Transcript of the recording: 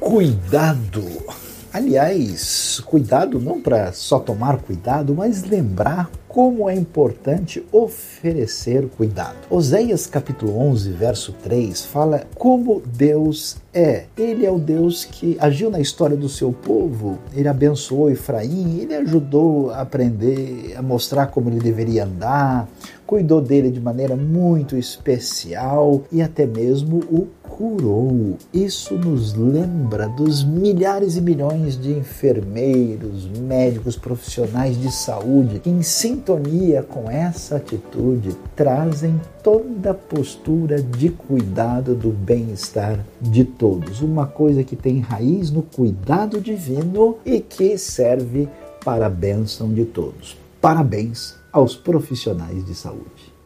Cuidado. Aliás, cuidado não para só tomar cuidado, mas lembrar como é importante oferecer cuidado. Oséias capítulo 11, verso 3 fala como Deus é. Ele é o Deus que agiu na história do seu povo. Ele abençoou Efraim, ele ajudou a aprender, a mostrar como ele deveria andar, cuidou dele de maneira muito especial e até mesmo o curou. Isso nos lembra dos milhares e milhões de enfermeiros, médicos, profissionais de saúde que, em sintonia com essa atitude, trazem toda a postura de cuidado do bem-estar de todos. Uma coisa que tem raiz no cuidado divino e que serve para a bênção de todos. Parabéns aos profissionais de saúde.